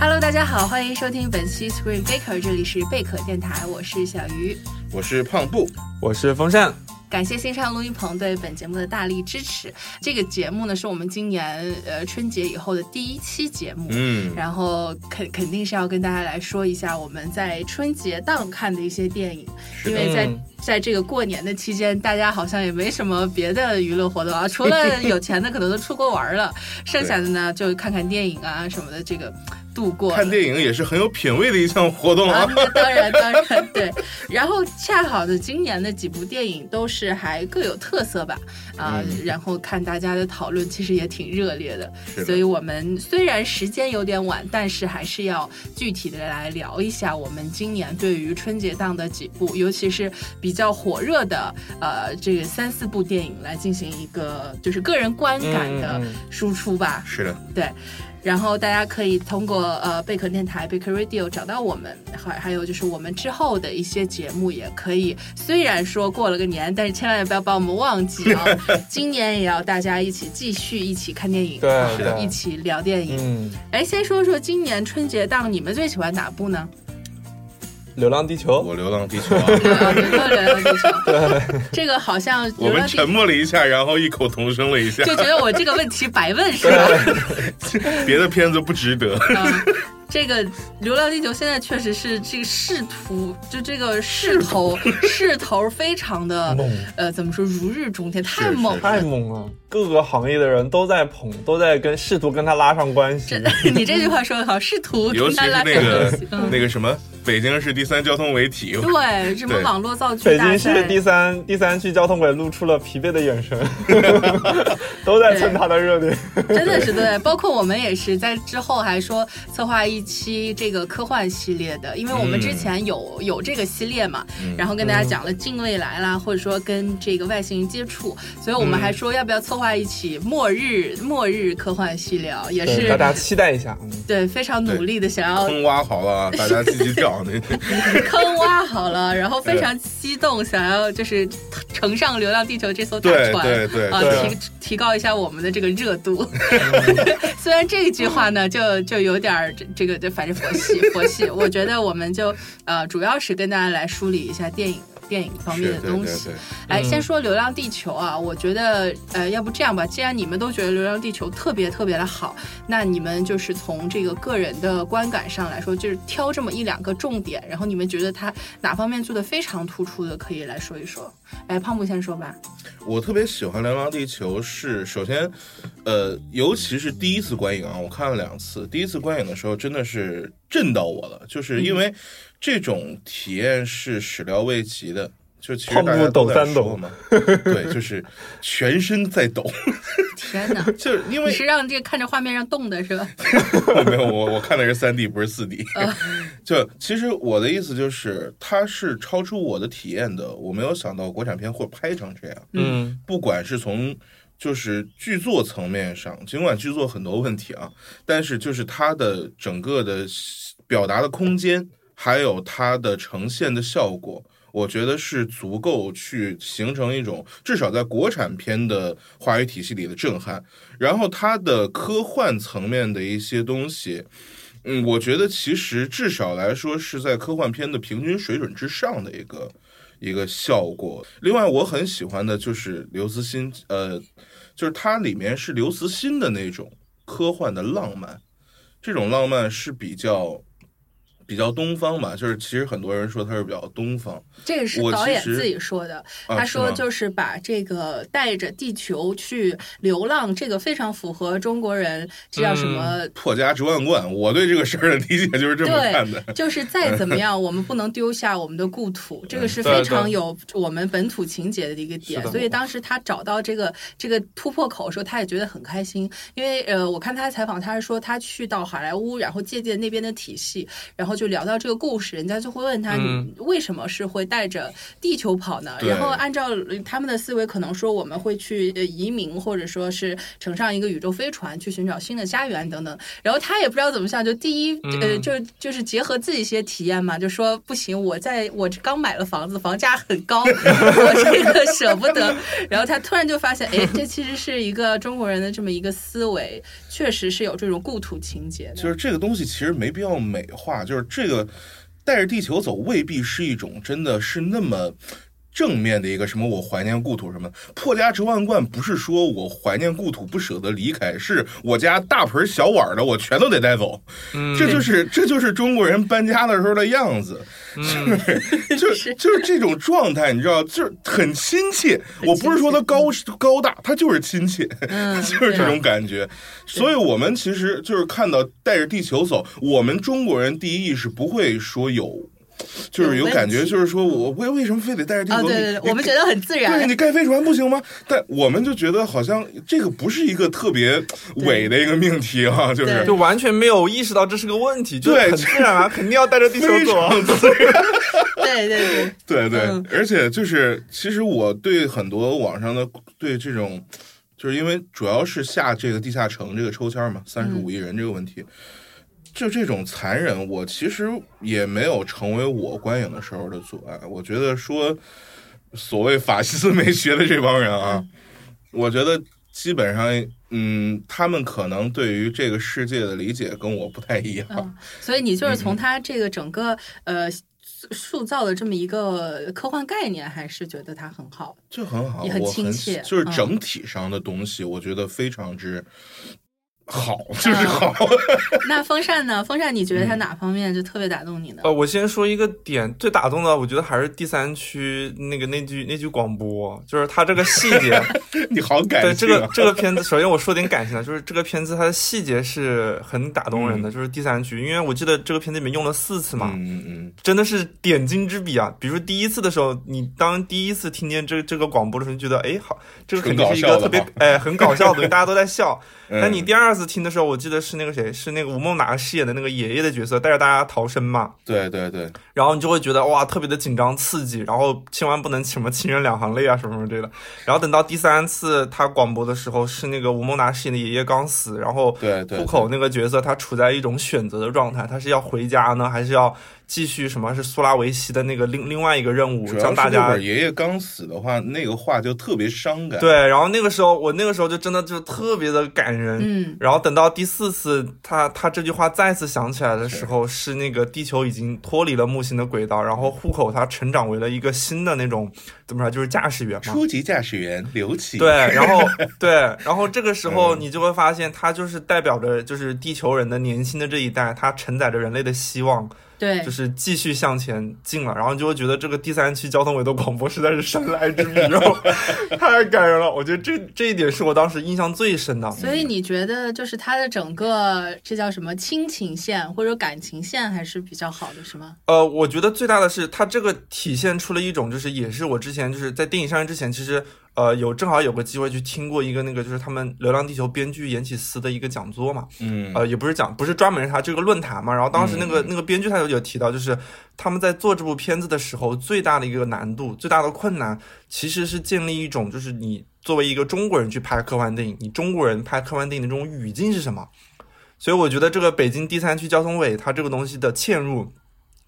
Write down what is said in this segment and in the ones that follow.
Hello，大家好，欢迎收听本期 Screen Baker，这里是贝壳电台，我是小鱼，我是胖布，我是风扇。感谢新上录音棚对本节目的大力支持。这个节目呢，是我们今年呃春节以后的第一期节目，嗯，然后肯肯定是要跟大家来说一下我们在春节档看的一些电影，因为在在这个过年的期间，大家好像也没什么别的娱乐活动啊，除了 有钱的可能都出国玩了，剩下的呢就看看电影啊什么的，这个。度过。看电影也是很有品位的一项活动啊！当然当然对，然后恰好的今年的几部电影都是还各有特色吧啊，然后看大家的讨论其实也挺热烈的，所以我们虽然时间有点晚，但是还是要具体的来聊一下我们今年对于春节档的几部，尤其是比较火热的呃这个三四部电影来进行一个就是个人观感的输出吧。是的，对。然后大家可以通过呃贝壳电台贝壳 Radio 找到我们，还还有就是我们之后的一些节目也可以。虽然说过了个年，但是千万也不要把我们忘记啊！今年也要大家一起继续一起看电影，对，一起聊电影。哎，先说说今年春节档你们最喜欢哪部呢？流浪地球，我流浪地球啊！流浪地球，对，这个好像我们沉默了一下，然后异口同声了一下，就觉得我这个问题白问是吧？别的片子不值得。这个《流浪地球》现在确实是这个势头，就这个势头。势头非常的猛，呃，怎么说如日中天，太猛太猛了，各个行业的人都在捧，都在跟试图跟他拉上关系。你这句话说的好，试图尤其是那个那个什么。北京市第三交通委体。对什么网络造句北京市第三第三区交通委露出了疲惫的眼神，都在蹭他的热点，真的是对。包括我们也是在之后还说策划一期这个科幻系列的，因为我们之前有有这个系列嘛，然后跟大家讲了近未来啦，或者说跟这个外星人接触，所以我们还说要不要策划一起末日末日科幻系列，也是大家期待一下。对，非常努力的想要坑挖好了，大家积极跳。坑挖好了，然后非常激动，想要就是乘上《流浪地球》这艘大船，对对啊，提提高一下我们的这个热度。虽然这一句话呢，就就有点这个，对反正佛系佛系。我觉得我们就呃，主要是跟大家来梳理一下电影。电影方面的东西，来先说《流浪地球》啊，我觉得呃，要不这样吧，既然你们都觉得《流浪地球》特别特别的好，那你们就是从这个个人的观感上来说，就是挑这么一两个重点，然后你们觉得它哪方面做的非常突出的，可以来说一说。哎，胖木先说吧。我特别喜欢《流浪地球》，是首先，呃，尤其是第一次观影啊，我看了两次，第一次观影的时候真的是震到我了，就是因为。这种体验是始料未及的，就其实大家都在说嘛，对，就是全身在抖。天哪！就是因为你是让这个看着画面让动的是吧？没有，我我看的是三 D，不是四 D。就其实我的意思就是，它是超出我的体验的。我没有想到国产片会拍成这样。嗯，不管是从就是剧作层面上，尽管剧作很多问题啊，但是就是它的整个的表达的空间。还有它的呈现的效果，我觉得是足够去形成一种至少在国产片的话语体系里的震撼。然后它的科幻层面的一些东西，嗯，我觉得其实至少来说是在科幻片的平均水准之上的一个一个效果。另外，我很喜欢的就是刘慈欣，呃，就是它里面是刘慈欣的那种科幻的浪漫，这种浪漫是比较。比较东方吧，就是其实很多人说他是比较东方。这个是导演自己说的，他说就是把这个带着地球去流浪，这个非常符合中国人这叫什么破家值万贯。我对这个事儿的理解就是这么看的，就是再怎么样，我们不能丢下我们的故土，这个是非常有我们本土情节的一个点。所以当时他找到这个这个突破口的时候，他也觉得很开心，因为呃，我看他采访，他是说他去到好莱坞，然后借鉴那边的体系，然后。就聊到这个故事，人家就会问他，嗯你为什么是会带着地球跑呢？对然后按照呃他们的思维，可能说我们会去呃移民，或者说是乘上一个宇宙飞船去寻找新的家园等等。然后他也不知道怎么想，就第一呃，嗯就就是结合自己一些体验嘛，就说不行，我在我刚买了房子，房价很高，我这个舍不得。然后他突然就发现，哎，这其实是一个中国人的这么一个思维，确实是有这种故土情节的。就是这个东西其实没必要美化，就是这个带着地球走未必是一种真的是那么。正面的一个什么，我怀念故土什么，破家值万贯，不是说我怀念故土不舍得离开，是我家大盆小碗的我全都得带走，嗯这就是这就是中国人搬家的时候的样子，嗯 就是就是就是这种状态，你知道，就是很亲切。我不是说他高高大，他就是亲切，嗯，就是这种感觉。所以我们其实就是看到带着地球走，我们中国人第一意识不会说有。就是有感觉，就是说我为为什么非得带着地啊，球？对对对，我们觉得很自然对。你盖飞船不行吗？但我们就觉得好像这个不是一个特别伪的一个命题啊，就是就完全没有意识到这是个问题，就对很自然啊，肯定要带着地球走。对对对，对对，嗯而且就是，其实我对很多网上的对这种，就是因为主要是下这个地下城这个抽签嘛，三十五亿人这个问题，就这种残忍，我其实也没有成为我观影的时候的阻碍。我觉得说，所谓法西斯美学的这帮人啊，我觉得基本上，嗯，他们可能对于这个世界的理解跟我不太一样。嗯，所以你就是从他这个整个呃塑塑造的这么一个科幻概念，还是觉得它很好。就很好，也很我亲切就是嗯整体上的东西，我觉得非常之好，就是好。那风扇呢？风扇，你觉得它哪方面就特别打动你呢？呃，我先说一个点，最打动的，我觉得还是第三区那个那句那句广播，就是它这个细节。你好感对这个！这个片子，首先我说点感性的，就是这个片子它的细节是很打动人的，就是第三区，因为我记得这个片子里面用了四次嘛，嗯嗯真的是点睛之笔啊！比如第一次的时候，你当第一次听见这这个广播的时候，你觉得哎好，这个肯定是一个特别哎很搞笑的东西，大家都在笑。嗯，那你第二次听的时候，我记得是那个谁，是那个吴孟达饰演的那个爷爷的角色，带着大家逃生嘛，对对对，然后你就会觉得哇，特别的紧张刺激，然后千万不能什么亲人两行泪啊什么什么之类的。然后等到第三次他广播的时候，是那个吴孟达饰演的爷爷刚死，然后对对户口那个角色他处在一种选择的状态，他是要回家呢，还是要继续什么是苏拉维西的那个另另外一个任务，让大家爷爷刚死的话，那个话就特别伤感。对，然后那个时候我那个时候就真的就特别的感人，嗯，然后等到第四次，他他这句话再次想起来的时候，是那个地球已经脱离了木星的轨道，然后户口他成长为了一个新的那种怎么说，就是驾驶员嘛。初级驾驶员刘启。对，然后 对，然后这个时候嗯你就会发现，他就是代表着就是地球人的年轻的这一代，他承载着人类的希望，对就，是继续向前进了。然后你就会觉得这个第三期交通委的广播实在是神来之笔，太感人了。我觉得这这一点是我当时印象最深的。所以你觉得就是它的整个这叫什么亲情线或者感情线还是比较好的，是吗？呃，我觉得最大的是它这个体现出了一种，就是也是我之前就是在电影上映之前，其实呃有正好有个机会去听过一个那个就是他们《流浪地球》编剧严启思的一个讲座嘛，嗯，呃也不是讲不是专门是他这个论坛嘛，然后当时那个、嗯那个编剧他有有提到，就是他们在做这部片子的时候，最大的一个难度、最大的困难，其实是建立一种就是你作为一个中国人去拍科幻电影，你中国人拍科幻电影的这种语境是什么？所以我觉得这个北京第三区交通委它这个东西的嵌入，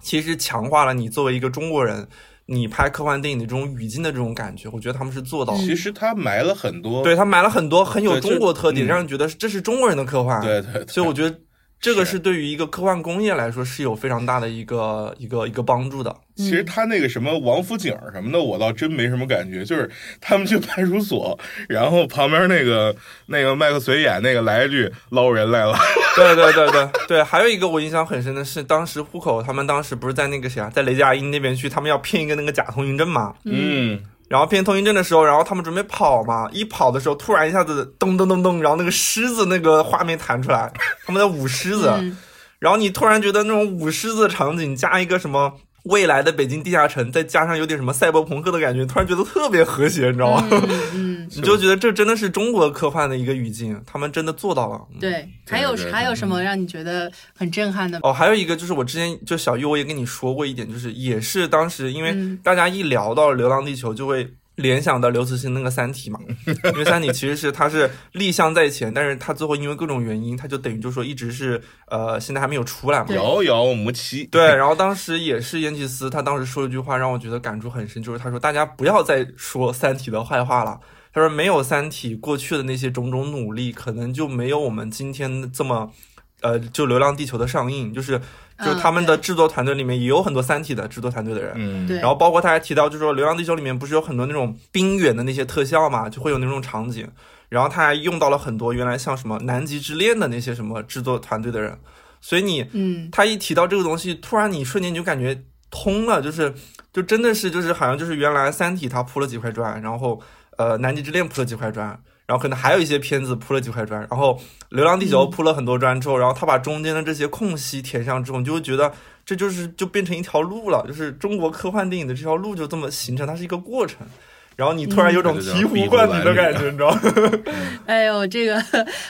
其实强化了你作为一个中国人，你拍科幻电影的这种语境的这种感觉。我觉得他们是做到了。其实他埋了很多。对他埋了很多很有中国特点，嗯让人觉得这是中国人的科幻。对对对所以我觉得这个是是对于一个科幻工业来说是有非常大的一个一个一个帮助的。其实他那个什么王府井什么的，我倒真没什么感觉。就是他们去派出所，然后旁边那个那个麦克隋演那个来一句“捞人来了 对对对对对，还有一个我印象很深的是，当时户口他们当时不是在那个谁啊，在雷佳音那边去，他们要骗一个那个假通行证嘛。”。嗯，然后骗通行证的时候，然后他们准备跑嘛，一跑的时候，突然一下子噔噔噔噔，然后那个狮子那个画面弹出来，他们在舞狮子，嗯。然后你突然觉得那种舞狮子的场景加一个什么未来的北京地下城，再加上有点什么赛博朋克的感觉，突然觉得特别和谐，你知道吗？嗯 你就觉得这真的是中国科幻的一个语境，他们真的做到了。嗯对，还有对对还有什么让你觉得很震撼的？哦，还有一个就是我之前就小玉我也跟你说过一点，就是也是当时因为嗯大家一聊到《流浪地球》就会。联想到刘慈欣那个《三体》嘛，因为《三体》其实是它是立项在前，但是它最后因为各种原因，它就等于就说一直是呃现在还没有出来嘛。对遥遥无期。对，然后当时也是燕吉斯，他当时说了一句话让我觉得感触很深，就是他说大家不要再说《三体》的坏话了。他说没有《三体》过去的那些种种努力，可能就没有我们今天这么，呃，就《流浪地球》的上映，就是就他们的制作团队里面也有很多《三体》的制作团队的人。嗯，对。然后包括他还提到，就是说《流浪地球》里面不是有很多那种冰原的那些特效嘛，就会有那种场景。然后他还用到了很多原来像什么《南极之恋》的那些什么制作团队的人，所以你嗯，他一提到这个东西，突然你瞬间你就感觉通了，就是就真的是就是好像就是原来《三体》它铺了几块砖，然后呃《南极之恋》铺了几块砖，然后可能还有一些片子铺了几块砖，然后《流浪地球》铺了很多砖之后，然后他把中间的这些空隙填上之后，你就会觉得这就是就变成一条路了，就是中国科幻电影的这条路就这么形成，它是一个过程。然后你突然有种嗯醍醐灌顶的感觉，你知道吗？哎呦，这个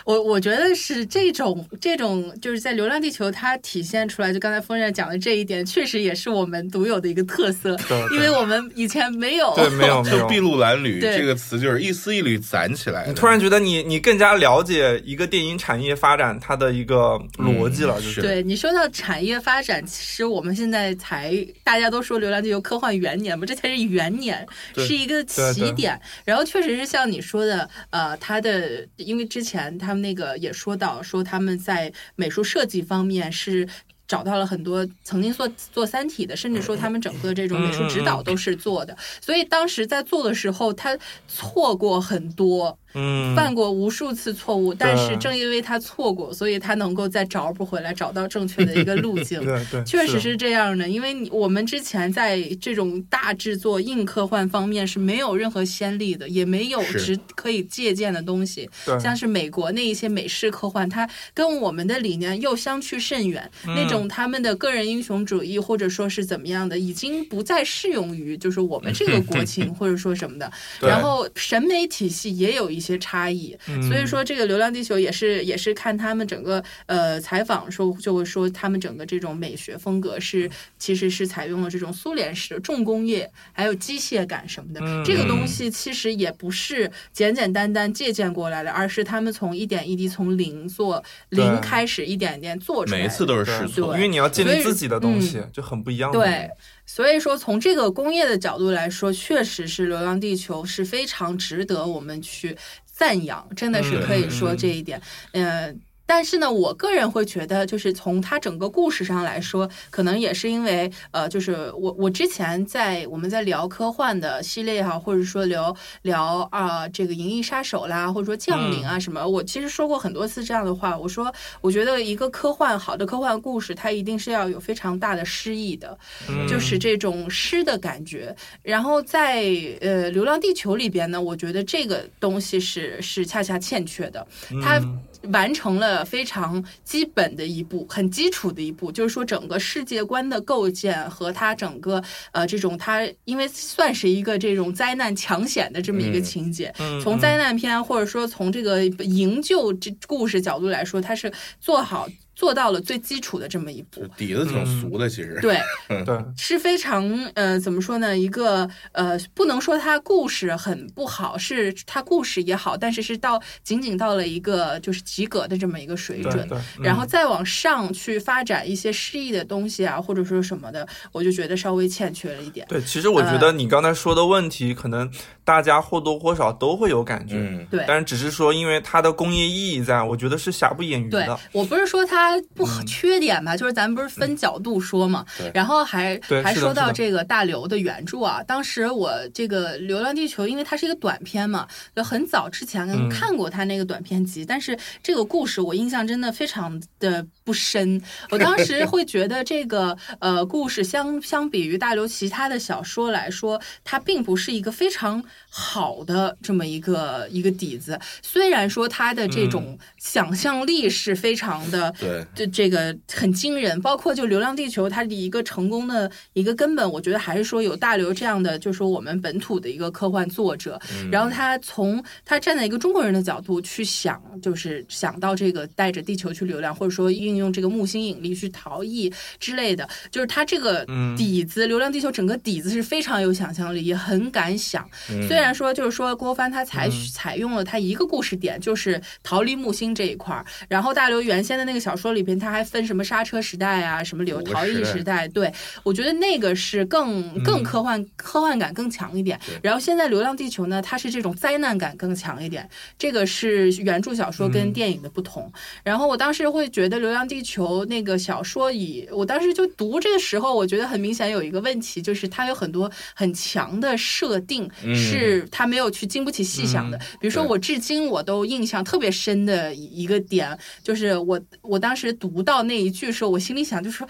我我觉得是这种这种就是在《流浪地球》它体现出来，就刚才风扇讲的这一点，确实也是我们独有的一个特色，对因为我们以前没有。对，没有没有就筚。路蓝缕这个词就是一丝一缕攒起来。你突然觉得你你更加了解一个电影产业发展它的一个逻辑了，嗯就是对你说到产业发展，其实我们现在才大家都说《流浪地球》科幻元年嘛，这才是元年，是一个起点。然后确实是像你说的，呃，他的因为之前他们那个也说到，说他们在美术设计方面是。找到了很多曾经做做《三体》的，甚至说他们整个这种美术指导都是做的，所以当时在做的时候，他错过很多，嗯，犯过无数次错误，但是正因为他错过，所以他能够再找补回来，找到正确的一个路径。对对，确实是这样的，因为你我们之前在这种大制作硬科幻方面是没有任何先例的，也没有是值可以借鉴的东西。对像是美国那一些美式科幻，它跟我们的理念又相去甚远。嗯那种他们的个人英雄主义，或者说是怎么样的，已经不再适用于就是我们这个国情，或者说什么的。然后审美体系也有一些差异，嗯所以说这个《流浪地球》也是也是看他们整个呃采访说就会说他们整个这种美学风格是其实是采用了这种苏联式的重工业还有机械感什么的，嗯这个东西其实也不是简简单单借鉴过来的，而是他们从一点一滴从零做零开始一点一点做出来。每一次都是试对错因为你要建立自己的东西嗯，就很不一样的。对，所以说从这个工业的角度来说，确实是《流浪地球》是非常值得我们去赞扬，真的是可以说这一点。呃。但是呢，我个人会觉得，就是从它整个故事上来说，可能也是因为，呃，就是我我之前在我们在聊科幻的系列哈，或者说聊聊啊、这个《银翼杀手》啦，或者说《降临》啊什么，我其实说过很多次这样的话。我说，我觉得一个科幻好的科幻故事，它一定是要有非常大的诗意的，嗯就是这种诗的感觉。然后在呃《流浪地球》里边呢，我觉得这个东西是是恰恰欠缺的。它嗯完成了非常基本的一步，很基础的一步，就是说整个世界观的构建和它整个呃这种它因为算是一个这种灾难抢险的这么一个嗯情节，嗯从灾难片或者说从这个营救这故事角度来说，它是做好做到了最基础的这么一步。底子挺俗的，其实。对，对，是非常呃，怎么说呢？一个呃，不能说它故事很不好，是它故事也好，但是是到仅仅到了一个就是及格的这么一个水准。对对，然后嗯再往上去发展一些诗意的东西啊，或者说什么的，我就觉得稍微欠缺了一点。对，其实我觉呃得你刚才说的问题，可能大家或多或少都会有感觉，嗯，对，但是只是说因为它的工业意义在，我觉得是瑕不掩瑜对的。我不是说它不好嗯。缺点吧，就是咱们不是分角度说嘛，对。然后还还说到这个大刘的原著啊，当时我这个《流浪地球》，因为它是一个短片嘛，就很早之前嗯。看过他那个短片集，但是这个故事我印象真的非常的不深。我当时会觉得这个呃故事相相比于大刘其他的小说来说，它并不是一个非常好的这么一个一个底子。虽然说他的这种想象力是非常的，对，这这个很惊人。包括就《流浪地球》，它的一个成功的一个根本，我觉得还是说有大刘这样的，就是说我们本土的一个科幻作者，然后他从他站在一个中国人的角度去想，就是想到这个带着地球去流浪，或者说运用这个木星引力去逃逸之类的，就是它这个底子，《流浪地球》整个底子是非常有想象力，也很敢想。虽然说就是说郭帆他采取采用了他一个故事点，就是逃离木星这一块儿，然后大刘原先的那个小说里边，他还分什么刹车时代啊，什么流逃逸时代，对我觉得那个是更更科幻科幻感更强一点。然后现在《流浪地球》呢，它是这种灾难感更强一点，这个是原著小说跟电影的不同。然后我当时会觉得《流浪地球》那个小说以我当时就读这个时候，我觉得很明显有一个问题，就是它有很多很强的设定，是它没有去经不起细想的。比如说，我至今我都印象特别深的一个点，就是我我当时读到那一句时候，我心里想，就说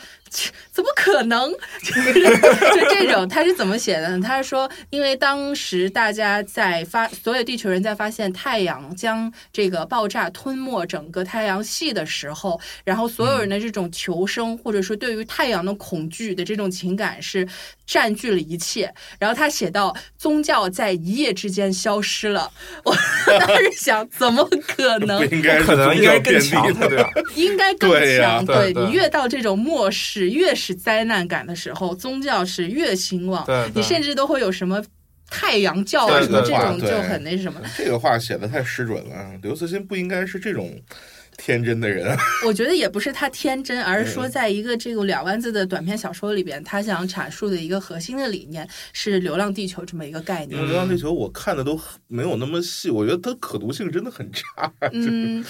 怎么可能？就是就这种，他是怎么写的呢？他是说，因为当时大家在发，所有地球人在发现太阳将这个爆炸吞没整个太阳系的时候，然后所有人的这种求生，或者说对于太阳的恐惧的这种情感是占据了一切。然后他写到，宗教在一夜之间消失了。我当时想，怎么可能？应该可能应该更强，对吧？应该更强。对你越到这种末世，越是灾难感的时候，宗教是越兴旺。你甚至都会有什么太阳教啊什么这种，就很那什么。这个话写的太失准了。刘慈欣不应该是这种天真的人。我觉得也不是他天真，而是说，在一个这个两万字的短篇小说里边，他想阐述的一个核心的理念是《流浪地球》这么一个概念。《流浪地球》我看的都没有那么细，我觉得它可读性真的很差。嗯。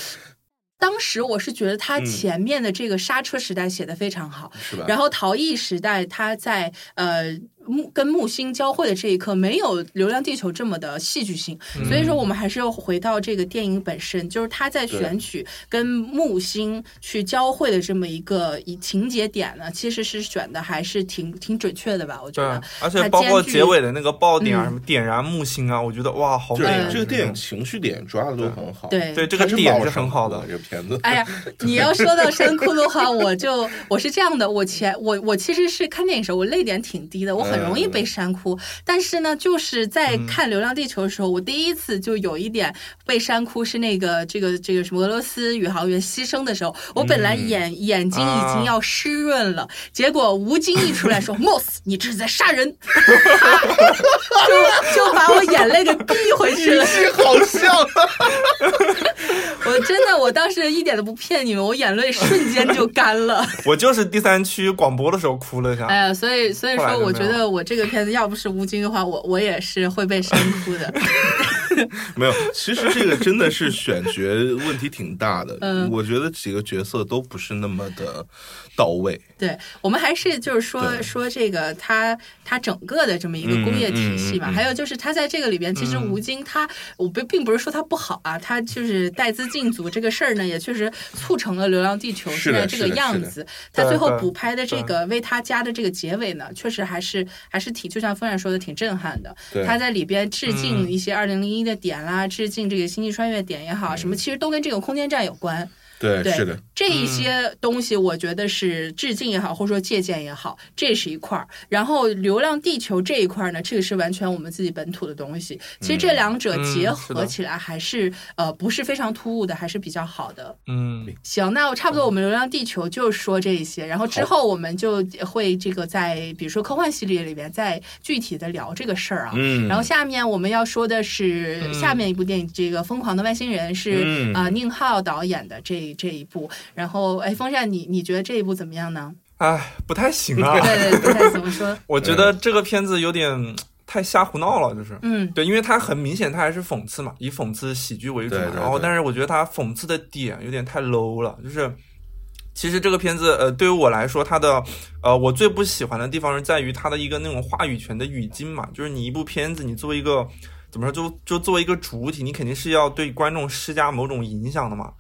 当时我是觉得他前面的这个刹车时代写的非常好，然后逃逸时代他在呃。木跟木星交汇的这一刻，没有《流浪地球》这么的戏剧性，所以说我们还是要回到这个电影本身，就是他在选取跟木星去交汇的这么一个以情节点呢，其实是选的还是挺挺准确的吧？我觉得，而且包括结尾的那个爆点啊，什么点燃木星啊，我觉得哇，好美！这个电影情绪点抓的都很好，对对，这个点是很好的。这个片子，哎呀，你要说到山哭的话，我就我是这样的，我前我我其实是看电影时候，我泪点挺低的，我。很容易被煽哭，但是呢，就是在看《流浪地球》的时候，我第一次就有一点被煽哭，是那个这个这个什么俄罗斯宇航员牺牲的时候，我本来眼眼睛已经要湿润了，结果吴京一出来说：“Moss，你这是在杀人！” 就就把我眼泪给逼回去了，好笑。我真的，我当时一点都不骗你们，我眼泪瞬间就干了。我就是第三区广播的时候哭了一下。哎呀，所以所以说，我觉得。我这个片子要不是吴京的话，我我也是会被煽 哭的。没有，其实这个真的是选角问题挺大的。嗯，我觉得几个角色都不是那么的到位。对我们还是就是说说这个他他整个的这么一个工业体系嘛。还有就是他在这个里边，其实吴京他我并并不是说他不好啊，他就是带资进组这个事儿呢，也确实促成了《流浪地球》现在这个样子。他最后补拍的这个为他加的这个结尾呢，确实还是还是挺就像风然说的挺震撼的。他在里边致敬一些二零零一的点啦，致敬这个星际穿越点也好，什么其实都跟这个空间站有关。对，是的，这一些东西我觉得是致敬也好，或者说借鉴也好，这是一块儿。然后《流浪地球》这一块呢，这个是完全我们自己本土的东西。其实这两者结合起来还是呃不是非常突兀的，还是比较好的。嗯，行，那我差不多我们《流浪地球》就说这一些，然后之后我们就会这个在比如说科幻系列里边再具体的聊这个事儿啊。嗯。然后下面我们要说的是下面一部电影，这个《疯狂的外星人》是啊宁浩导演的这。这一部，然后哎，风扇，你你觉得这一部怎么样呢？哎，不太行啊。对对，不太怎么说？我觉得这个片子有点太瞎胡闹了，就是，嗯，对，因为它很明显，它还是讽刺嘛，以讽刺喜剧为主。然后，但是我觉得它讽刺的点有点太 low 了，就是，其实这个片子，呃，对于我来说，它的，呃，我最不喜欢的地方是在于它的一个那种话语权的语境嘛，就是你一部片子，你作为一个怎么说，就就作为一个主体，你肯定是要对观众施加某种影响的嘛。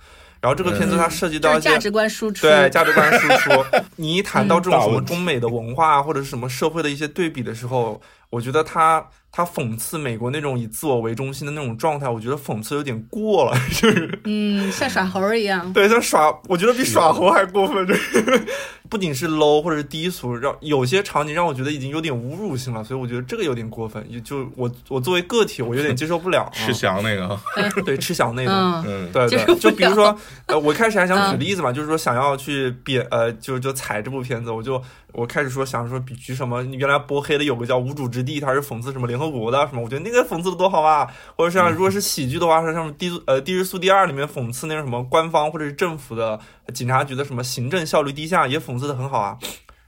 然后这个片子它涉及到一些就是价值观输出。对价值观输出。你一谈到这种什么中美的文化啊或者是什么社会的一些对比的时候，我觉得他他讽刺美国那种以自我为中心的那种状态，我觉得讽刺有点过了，就是嗯，像耍猴一样。对，像耍，我觉得比耍猴还过分，就是 不仅是 low 或者是低俗，让有些场景让我觉得已经有点侮辱性了，所以我觉得这个有点过分，也就我我作为个体，我有点接受不了、啊。吃翔那个，对吃翔那个。嗯，嗯，对对，就比如说，呃，我开始还想举嗯例子嘛，就是说想要去贬，呃，就就踩这部片子，我就我开始说想说比举什么，原来播黑的有个叫《无主之地》，它是讽刺什么联合国的什么，我觉得那个讽刺的多好啊，或者像如果是喜剧的话，是像《低呃《低日苏第二》里面讽刺那种什么官方或者是政府的警察局的什么行政效率低下，也讽刺的很好啊，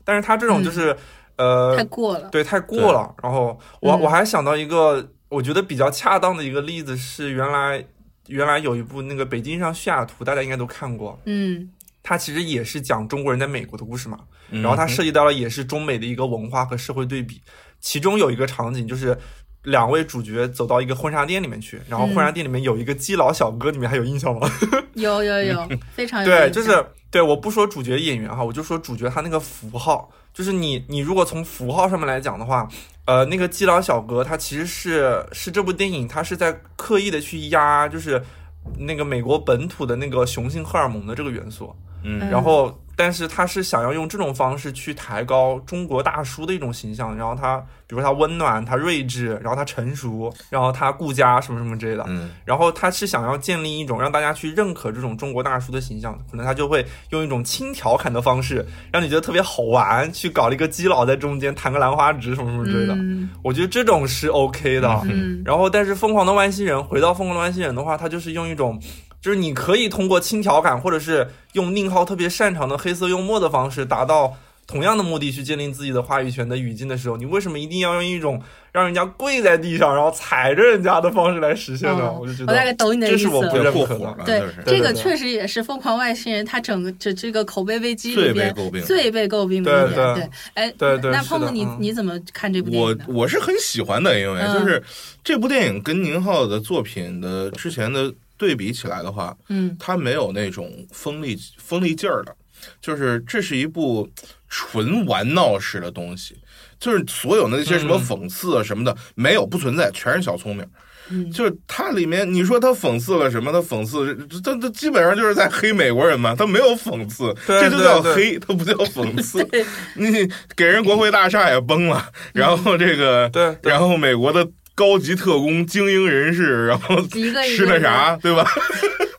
但是他这种就是、呃太过了。对，太过了。然后我嗯我还想到一个我觉得比较恰当的一个例子是，原来原来有一部那个《北京上西雅图》，大家应该都看过，嗯它其实也是讲中国人在美国的故事嘛。嗯然后它涉及到了也是中美的一个文化和社会对比，其中有一个场景就是。两位主角走到一个婚纱店里面去，然后婚纱店里面有一个基佬小哥，你们还有印象吗？有 有有，非常有对，印象就是对，我不说主角演员哈，我就说主角他那个符号，就是你你如果从符号上面来讲的话，呃，那个基佬小哥他其实是是这部电影他是在刻意的去压，就是那个美国本土的那个雄性荷尔蒙的这个元素，嗯然后但是他是想要用这种方式去抬高中国大叔的一种形象，然后他比如说他温暖，他睿智，然后他成熟，然后他顾家什么什么之类的，嗯然后他是想要建立一种让大家去认可这种中国大叔的形象，可能他就会用一种轻调侃的方式，让你觉得特别好玩，去搞了一个基佬在中间弹个兰花指什么什么之类的。嗯我觉得这种是 OK 的。嗯然后，但是《疯狂的外星人》回到《疯狂的外星人》的话，他就是用一种，就是你可以通过轻调侃，或者是用宁浩特别擅长的黑色幽默的方式，达到同样的目的去建立自己的话语权的语境的时候，你为什么一定要用一种让人家跪在地上，然后踩着人家的方式来实现呢？嗯我就觉我大概得懂你的意思这是我不对认可的。对这个确实也是《疯狂外星人》他整个这这个口碑危机里最被边诟病的最被诟病的一对对点。对，哎，对对那碰碰你嗯你怎么看这部电我影的？我是很喜欢的，因为嗯就是这部电影跟宁浩的作品的之前的对比起来的话，嗯。它没有那种锋利锋利劲儿的，就是这是一部纯玩闹式的东西，就是所有的那些什么嗯。讽刺啊什么的、没有不存在，全是小聪明。嗯。就是它里面，你说他讽刺了什么？他讽刺，这这基本上就是在黑美国人嘛，他没有讽刺，这就叫黑，他不叫讽刺。你给人国会大厦也崩了，然后这个，对对。然后美国的高级特工、精英人士，然后吃个那啥，对吧？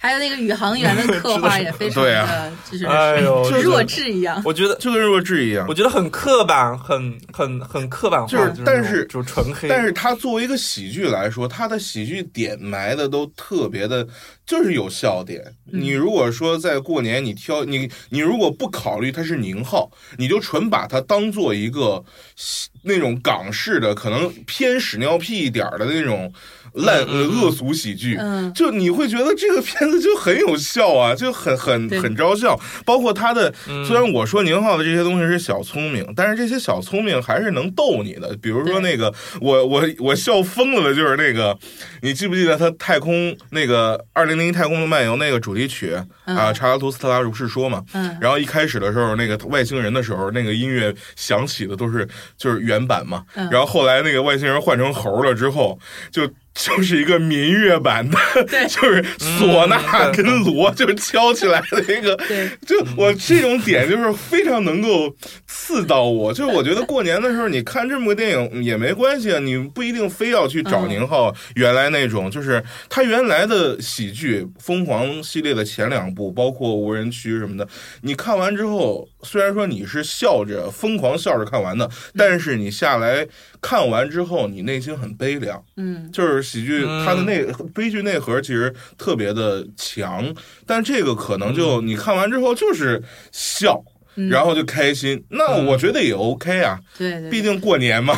还有那个宇航员的刻画也非常的 对啊，就是哎呦，就是弱智一样。我觉得就跟弱智一样我。觉得很刻板，很很很刻板化，就是但是就纯黑，但是他作为一个喜剧来说，他的喜剧点埋的都特别的，就是有笑点。你如果说在过年你挑你你如果不考虑它是宁浩，你就纯把它当做一个那种港式的，可能偏屎尿屁一点儿的那种烂恶俗喜剧，嗯就你会觉得这个片子就很有效啊，就很很很招笑。包括他的，嗯虽然我说宁浩的这些东西是小聪明，但是这些小聪明还是能逗你的。比如说那个，我我我笑疯了的就是那个，你记不记得他太空那个《二零零一太空的漫游》那个主题曲嗯啊？查拉图斯特拉如是说嘛。嗯然后一开始的时候，那个外星人的时候，那个音乐响起的都是就是原版嘛。嗯然后后来那个外星人换成猴了之后，就就是一个民乐版的，就是唢呐跟锣就敲起来的一个。就我这种点就是非常能够刺到我，就是我觉得过年的时候你看这么个电影也没关系啊，你不一定非要去找嗯宁浩原来那种，就是他原来的喜剧《疯狂》系列的前两部，包括《无人区》什么的，你看完之后，虽然说你是笑着疯狂笑着看完的，但是你下来看完之后，你内心很悲凉。嗯。就是喜剧嗯。它的内悲剧内核其实特别的强，但这个可能就你看完之后就是笑，嗯然后就开心，那嗯我觉得也 OK 啊，对对，毕竟过年嘛。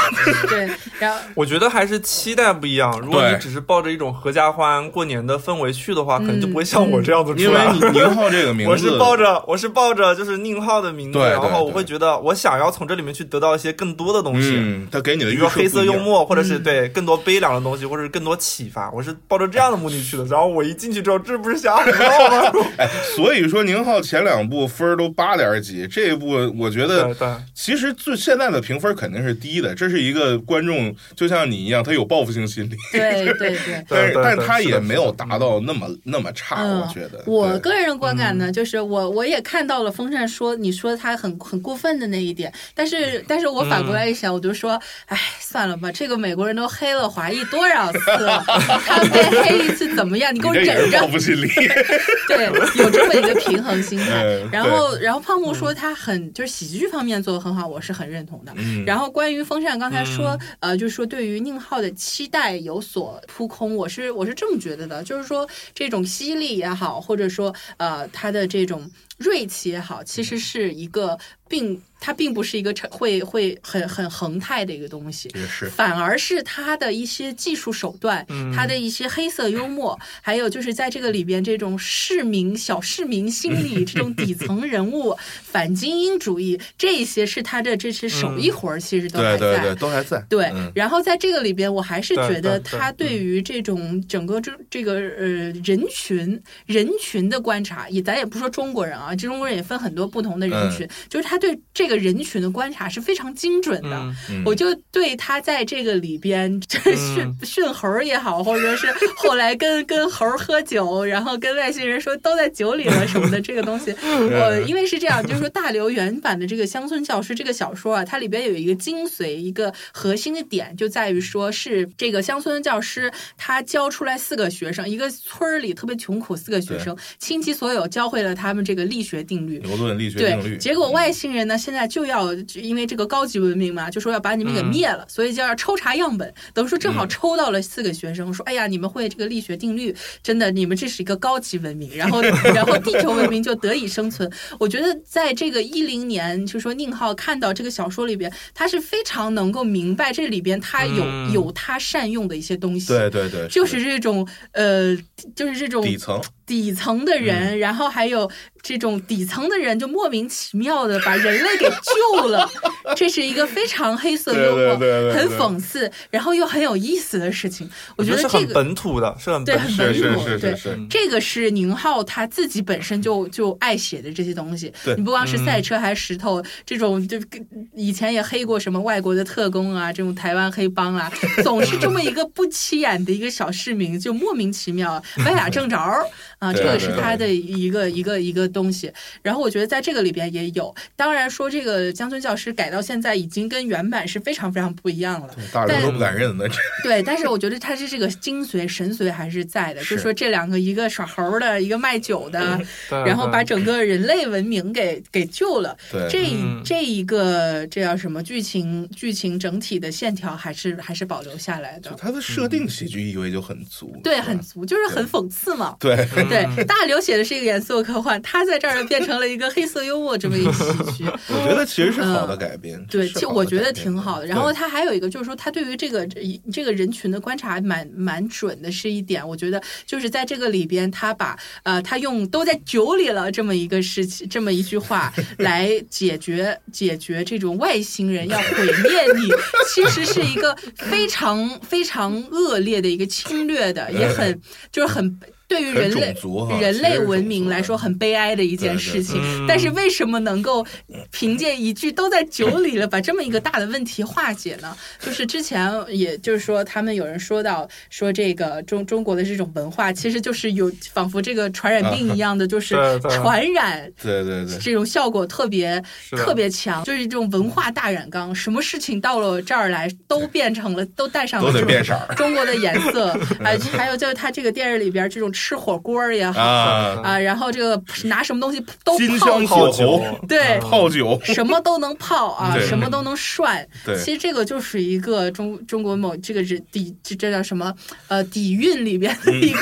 对，然后 我觉得还是期待不一样。如果你只是抱着一种合家欢、过年的氛围去的话，可能就不会像我这样子出因为。你 宁浩这个名字，我是抱着我是抱着就是宁浩的名字，然后我会觉得我想要从这里面去得到一些更多的东西。嗯，他给你的比如说黑色幽默，或者是对更多悲凉的东西，或者是更多启发，我是抱着这样的目的去的。然后我一进去之后，这不是吓死我吗？哎，所以说宁浩前两部分儿都八点几，这一部我觉得其实最现在的评分肯定是低的，这是一个观众就像你一样，他有报复性心理，对对 对。但是对但他也没有达到那么那么差，嗯，我觉得。我个人的观感呢，就是我我也看到了风扇说你说他很很过分的那一点，但是但是我反过来一想，我就说，哎，算了吧，这个美国人都黑了华裔多少次了，他再黑一次怎么样？你给我忍着报。复心理，对，有这么一个平衡心态嗯。然后然后胖木说他很就是喜剧方面做的很好，我是很认同的。嗯。然后关于风扇刚才说，呃，就是说对于宁浩的期待有所扑空，我是我是这么觉得的，就是说这种犀利也好，或者说呃他的这种锐气也好，其实是一个并它并不是一个成会会很很恒泰的一个东西。反而是他的一些技术手段，他的一些黑色幽默，还有就是在这个里边这种市民小市民心理 这种底层人物反精英主义，这些是他的这些手艺活儿，其实都还在。对对对，都还在。对嗯然后在这个里边，我还是觉得他对于这种整个这这个呃人群人群的观察，也咱也不说中国人啊，这中国人也分很多不同的人群，就是他对这个人群的观察是非常精准的。嗯。嗯。我就对他在这个里边，这训训猴也好，或者是后来跟跟猴喝酒，然后跟外星人说都在酒里了什么的，这个东西，我因为是这样，就是说大刘原版的这个《乡村教师》这个小说啊，它里边有一个精髓，一个核心的点就在于说是这个乡村教师他教出来四个学生，一个村儿里特别穷苦四个学生，倾其所有教会了他们这个力学定律，牛顿力学定律，，结果外星人呢，现在就要因为这个高级文明嘛，就说要把你们给灭了，所以就要抽查样本。等于说正好抽到了四个学生，说：“哎呀，你们会这个力学定律，真的，你们这是一个高级文明。”然后，然后地球文明就得以生存。我觉得在这个一零年，就说宁浩看到这个小说里边，他是非常能够明白这里边他有、嗯有他善用的一些东西。对对对，就是这种呃，就是这种底层，底层的人，然后还有这种底层的人，就莫名其妙的把人类给救了，这是一个非常黑色幽默、对对对对很讽刺，然后又很有意思的事情。我觉得这个本土的，是很对本土很本是是是土对。是是，这个是宁浩他自己本身就就爱写的这些东西。你不光是赛车，还是石头这种，就跟以前也黑过什么外国的特工啊，这种台湾黑帮啊，总是这么一个不起眼的一个小市民，就莫名其妙歪打正着儿啊，这个是他的一个一个一个东西。然后我觉得在这个里边也有，当然说这个乡村教师改到现在已经跟原版是非常非常不一样了。大人都不敢认的，对，但是我觉得他是这个精髓神髓还是在的，就是是说这两个一个耍猴的，一个卖酒的，然后把整个人类文明给给救了。对这嗯这一个这叫什么剧情？剧情整体的线条还是还是保留下来的，它的设定喜剧意味就很足，对，很足，就是很讽刺嘛。对，对，大刘写的是一个严肃的科幻，他在这儿变成了一个黑色幽默这么一个喜剧。我觉得其实是好的改编，嗯对，是其实我觉得挺好的。然后他还有一个就是说，他对于这个这个人群的观察蛮蛮准的，是一点。我觉得就是在这个里边，他把呃，他用都在酒里了这么一个事情，这么一句话来解决解决这种外星人要毁灭你，其实是一个非常非常恶劣的一个侵略的，也很就是很。对于人类人类文明来说很悲哀的一件对对事情，嗯但是为什么能够凭借一句都在酒里了，把这么一个大的问题化解呢？就是之前也就是说，他们有人说到说这个中中国的这种文化，其实就是有仿佛这个传染病一样的，就是传染。对对对，这种效果特别特别强，就是这种文化大染缸，什么事情到了这儿来都变成了，都带上了都得这种中国的颜色，啊，还有就是他这个电视里边这种吃火锅也好啊，啊，然后这个拿什么东西都金泡香泡酒，对泡酒，什么都能泡啊，什么都能涮。对其实这个就是一个中中国某这个人底这这叫什么呃底蕴里边的一个，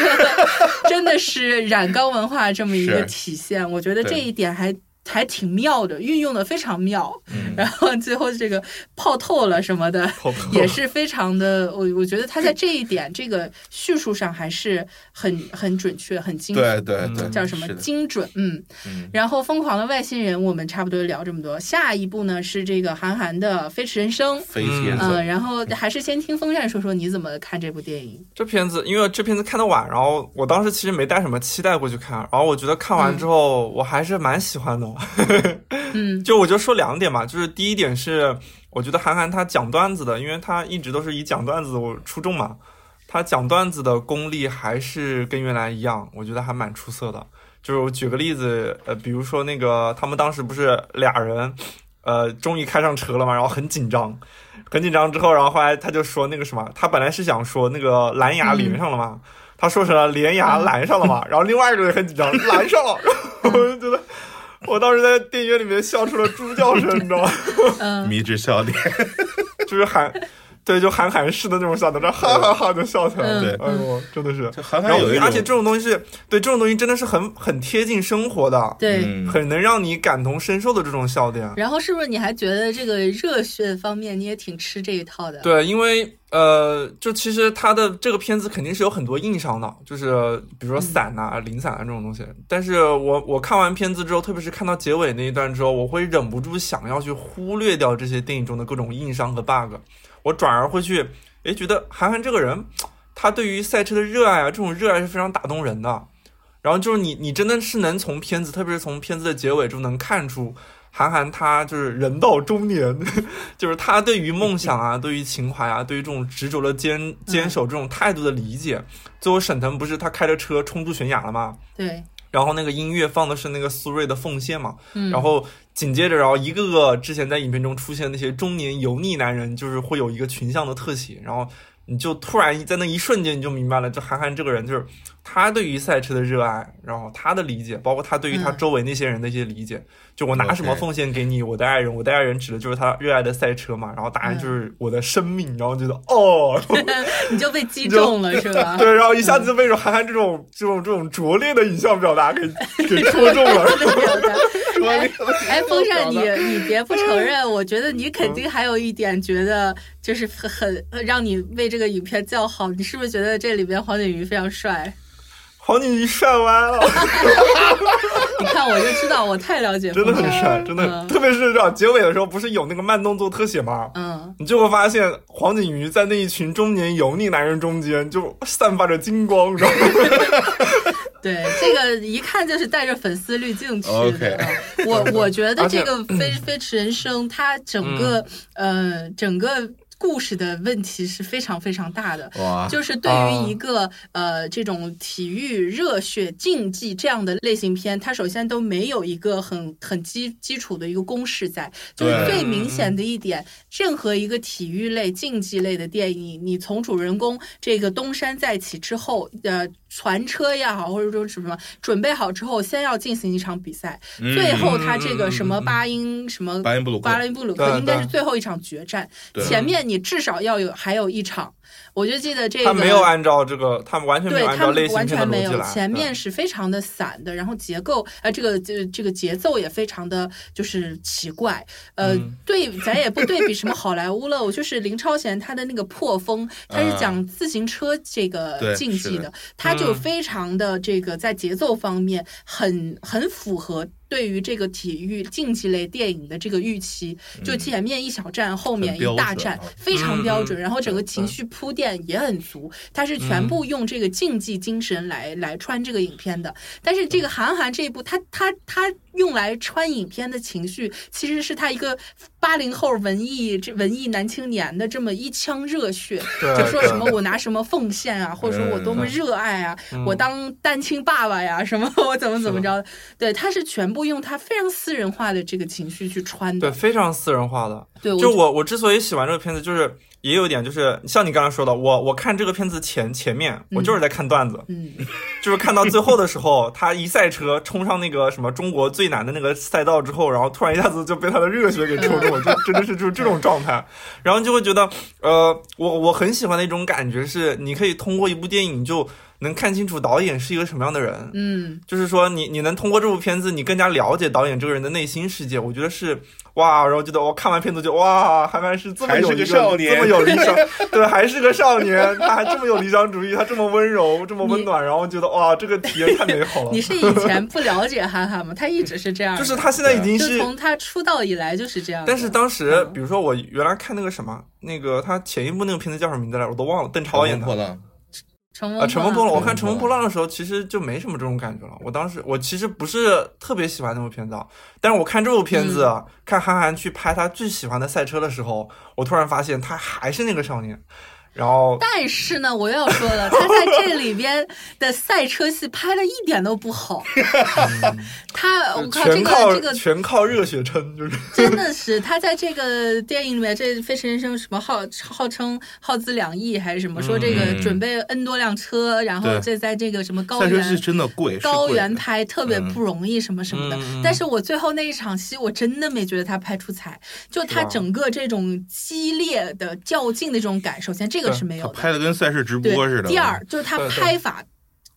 真的是染缸文化这么一个体现。我觉得这一点还。还挺妙的，运用的非常妙。嗯然后最后这个泡透了什么的，也是非常的。我我觉得他在这一点这个叙述上还是很很准确、很精对对对，叫什么精准，嗯。嗯，然后《疯狂的外星人》我们差不多聊这么多，下一步呢是这个韩寒的《飞驰人生》。飞帖嗯，子，然后还是先听风扇说说你怎么看这部电影。这片子，因为这片子看的晚，然后我当时其实没带什么期待过去看，然后我觉得看完之后，我还是蛮喜欢的。嗯就我就说两点嘛，就是第一点是，我觉得韩寒他讲段子的，因为他一直都是以讲段子我出众嘛，他讲段子的功力还是跟原来一样，我觉得还蛮出色的。就是我举个例子，呃，比如说那个他们当时不是俩人，呃，终于开上车了嘛，然后很紧张，很紧张之后，然后后来他就说那个什么，他本来是想说那个蓝牙连上了嘛，他说成了连牙拦上了嘛，然后另外一个人很紧张，拦上了，然后我就觉得。我当时在电影院里面笑出了猪叫声，你知道吗？嗯迷之笑点，就是韩，对，就韩寒式的那种笑，在这哈哈哈就笑起来。了对哎呦，真的是。韩寒有一种，而且这种东西是对这种东西真的是很很贴近生活的，对。嗯，很能让你感同身受的这种笑点。然后是不是你还觉得这个热血方面你也挺吃这一套的？，对，因为呃，就其实他的这个片子肯定是有很多硬伤的，就是比如说伞呐、零散啊这种东西。但是我我看完片子之后，特别是看到结尾那一段之后，我会忍不住想要去忽略掉这些电影中的各种硬伤和 bug，我转而会去，诶，觉得韩寒这个人，他对于赛车的热爱啊，这种热爱是非常打动人的。然后就是你，你真的是能从片子，特别是从片子的结尾中能看出，韩寒他就是人到中年，就是他对于梦想啊，对于情怀啊，对于这种执着的坚坚守这种态度的理解。最后沈腾不是他开着车冲出悬崖了吗？对，然后那个音乐放的是那个苏芮的《奉献》嘛，嗯，然后紧接着，然后一个个之前在影片中出现那些中年油腻男人，就是会有一个群像的特写，然后你就突然在那一瞬间你就明白了，这韩寒这个人就是他对于赛车的热爱，然后他的理解，包括他对于他嗯周围那些人的一些理解。就我拿什么奉献给你，我的爱人，我的爱人指的就是他热爱的赛车嘛，然后答案就是我的生命，然后觉得哦，你就被击中了是吧？对，然后一下子就被韩寒这种这种这种拙劣的影像表达给 给戳中了。哎，哎，风扇，你你别不承认，我觉得你肯定还有一点觉得就是很很让你为这个影片叫好。你是不是觉得这里边黄景瑜非常帅？黄景瑜帅歪了。你看我就知道，我太了解真的很帅，真的，嗯特别是这样结尾的时候，不是有那个慢动作特写吗？嗯，你就会发现黄景瑜在那一群中年油腻男人中间就散发着金光，你知道吗？对，这个一看就是带着粉丝滤镜去的。我我觉得这个《飞飞驰人生》它整个、呃整个故事的问题是非常非常大的。哇，就是对于一个、呃这种体育热血竞技这样的类型片，它首先都没有一个很很基基础的一个公式在。就是最明显的一点，任何一个体育类、竞技类的电影，你从主人公这个东山再起之后，呃，传车也好，或者说什么准备好之后，先要进行一场比赛，嗯最后他这个什么巴音什么巴音布鲁克。巴音布鲁克应该是最后一场决战，前面你至少要有还有一场。我就记得这个他没有按照这个，他们完全没对他有按照类们型片的完全没有。前面是非常的散的，然后结构呃，这个这这个节奏也非常的就是奇怪，呃，嗯。对，咱也不对比什么好莱坞了，我就是林超贤他的那个破风，他是讲自行车这个竞技的，他就嗯非常的这个在节奏方面很很符合。对于这个体育竞技类电影的这个预期，就前面一小战，后面一大战非常标准，然后整个情绪铺垫也很足，它是全部用这个竞技精神来来穿这个影片的。但是这个韩寒这一部，他他他用来穿影片的情绪，其实是他一个八零后文艺这文艺男青年的这么一腔热血，对就说什么我拿什么奉献啊，或者说我多么热爱啊，嗯。我当单亲爸爸呀，什么 我怎么怎么着，对，他是全部用他非常私人化的这个情绪去穿对。非常私人化的。对，我就我我之所以喜欢这个片子，就是也有一点就是像你刚才说的，我我看这个片子前前面我就是在看段子，嗯，就是看到最后的时候，他一赛车冲上那个什么中国最难的那个赛道之后，然后突然一下子就被他的热血给抽中了，就真的是就是这种状态，然后就会觉得，呃，我我很喜欢的一种感觉是，你可以通过一部电影就能看清楚导演是一个什么样的人，嗯，就是说你你能通过这部片子，你更加了解导演这个人的内心世界，我觉得是哇，然后觉得我看完片子就哇，韩寒是这么还是个有一少年。这么有理想，对，还是个少年，他还这么有理想主义，他这么温柔，这么温暖，然后觉得哇，这个体验太美好了。你。是以前不了解韩寒吗？他一直是这样，就是他现在已经，是从他出道以来就是这样。但是当时，比如说我原来看那个什么，那个他前一部那个片子叫什么名字来，我都忘了，邓超演的乘风破浪，我看《乘风破浪》的时候，其实就没什么这种感觉了。我当时我其实不是特别喜欢那部片子，啊，但是我看这部片子，嗯看韩寒去拍他最喜欢的赛车的时候，我突然发现他还是那个少年。然后，但是呢，我又要说了，他在 这里边的赛车戏拍的一点都不好。他，我靠，这个这个全靠热血撑，就是 真的是他在这个电影里面，这《飞驰人生》什么号号称耗资两亿还是什么，说这个嗯准备 N 多辆车，然后这在这个什么高赛车戏原。真的贵，高原拍特别不容易，什么什么的。但是我最后那一场戏，我真的没觉得他拍出彩，就他整个这种激烈的较劲的这种感，首先这个对是没有的。拍的跟赛事直对播似的。第二就是他对对拍法